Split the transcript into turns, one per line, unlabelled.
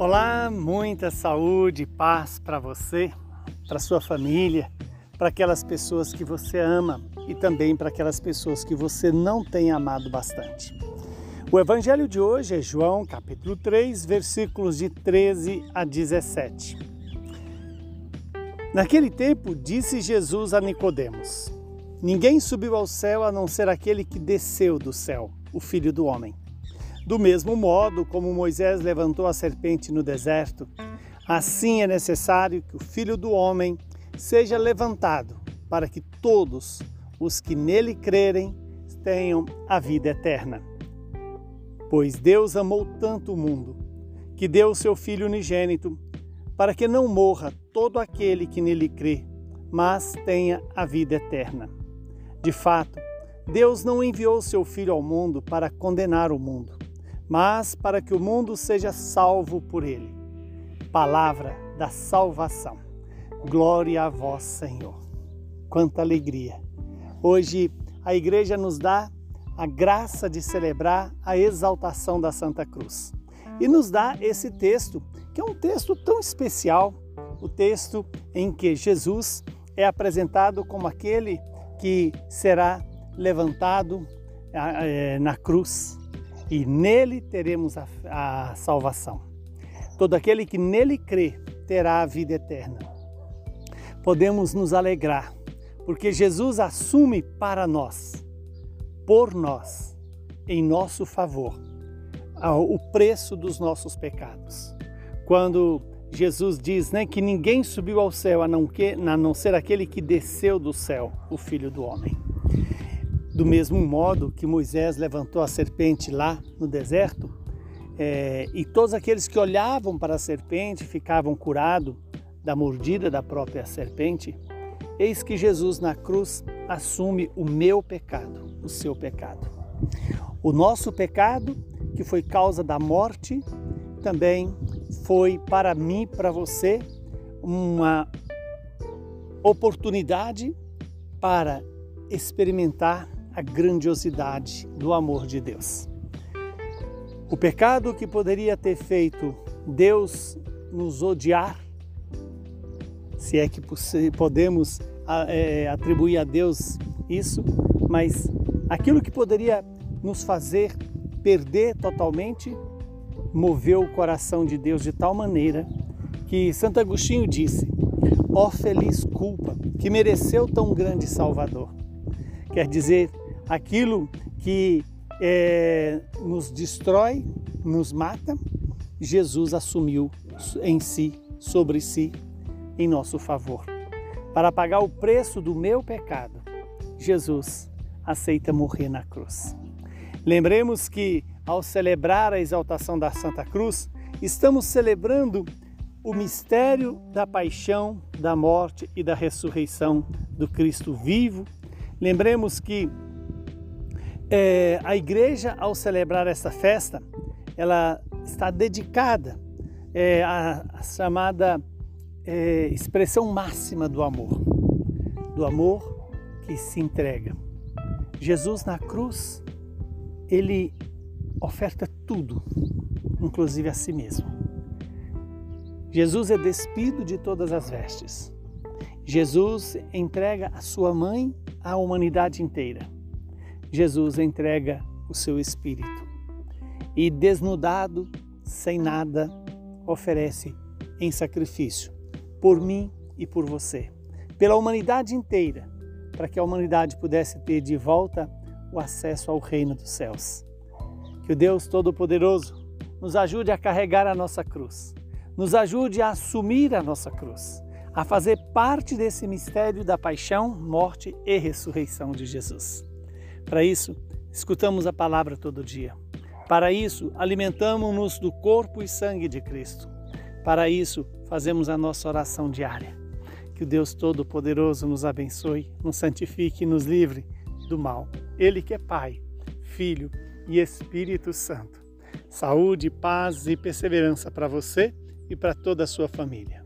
Olá, muita saúde e paz para você, para sua família, para aquelas pessoas que você ama e também para aquelas pessoas que você não tem amado bastante. O evangelho de hoje é João, capítulo 3, versículos de 13 a 17. Naquele tempo, disse Jesus a Nicodemos: Ninguém subiu ao céu a não ser aquele que desceu do céu, o Filho do homem. Do mesmo modo como Moisés levantou a serpente no deserto, assim é necessário que o Filho do Homem seja levantado, para que todos os que nele crerem tenham a vida eterna. Pois Deus amou tanto o mundo, que deu o seu Filho unigênito, para que não morra todo aquele que nele crê, mas tenha a vida eterna. De fato, Deus não enviou seu Filho ao mundo para condenar o mundo, mas para que o mundo seja salvo por ele. Palavra da salvação. Glória a vós, Senhor. Quanta alegria! Hoje a igreja nos dá a graça de celebrar a exaltação da Santa Cruz. E nos dá esse texto, que é um texto tão especial, o texto em que Jesus é apresentado como aquele que será levantado eh, na cruz e nele teremos a, a salvação. Todo aquele que nele crê terá a vida eterna. Podemos nos alegrar, porque Jesus assume para nós, por nós, em nosso favor, o preço dos nossos pecados. Quando Jesus diz né, que ninguém subiu ao céu a não, que, a não ser aquele que desceu do céu, o Filho do Homem. Do mesmo modo que Moisés levantou a serpente lá no deserto, é, e todos aqueles que olhavam para a serpente ficavam curados da mordida da própria serpente, eis que Jesus na cruz assume o meu pecado, o seu pecado. O nosso pecado, que foi causa da morte, também foi para mim, para você, uma oportunidade para experimentar a grandiosidade do amor de Deus. O pecado que poderia ter feito Deus nos odiar, se é que podemos é, atribuir a Deus isso, mas aquilo que poderia nos fazer perder totalmente, moveu o coração de Deus de tal maneira que Santo Agostinho disse: ó oh, feliz culpa que mereceu tão grande Salvador. Quer dizer, aquilo que é, nos destrói, nos mata, Jesus assumiu em si, sobre si, em nosso favor. Para pagar o preço do meu pecado, Jesus aceita morrer na cruz. Lembremos que, ao celebrar a exaltação da Santa Cruz, estamos celebrando o mistério da paixão, da morte e da ressurreição do Cristo vivo Lembremos que é, a igreja, ao celebrar essa festa, ela está dedicada é, à, chamada é, expressão máxima do amor, do amor que se entrega. Jesus na cruz, ele oferta tudo, inclusive a si mesmo. Jesus é despido de todas as vestes. Jesus entrega a sua mãe à humanidade inteira. Jesus entrega o seu espírito e, desnudado, sem nada, oferece em sacrifício por mim e por você, pela humanidade inteira, para que a humanidade pudesse ter de volta o acesso ao reino dos céus. Que o Deus Todo-Poderoso nos ajude a carregar a nossa cruz, nos ajude a assumir a nossa cruz a fazer parte desse mistério da paixão, morte e ressurreição de Jesus. Para isso, escutamos a palavra todo dia. Para isso, alimentamos-nos do corpo e sangue de Cristo. Para isso, fazemos a nossa oração diária. Que o Deus Todo-Poderoso nos abençoe, nos santifique e nos livre do mal. Ele que é Pai, Filho e Espírito Santo. Saúde, paz e perseverança para você e para toda a sua família.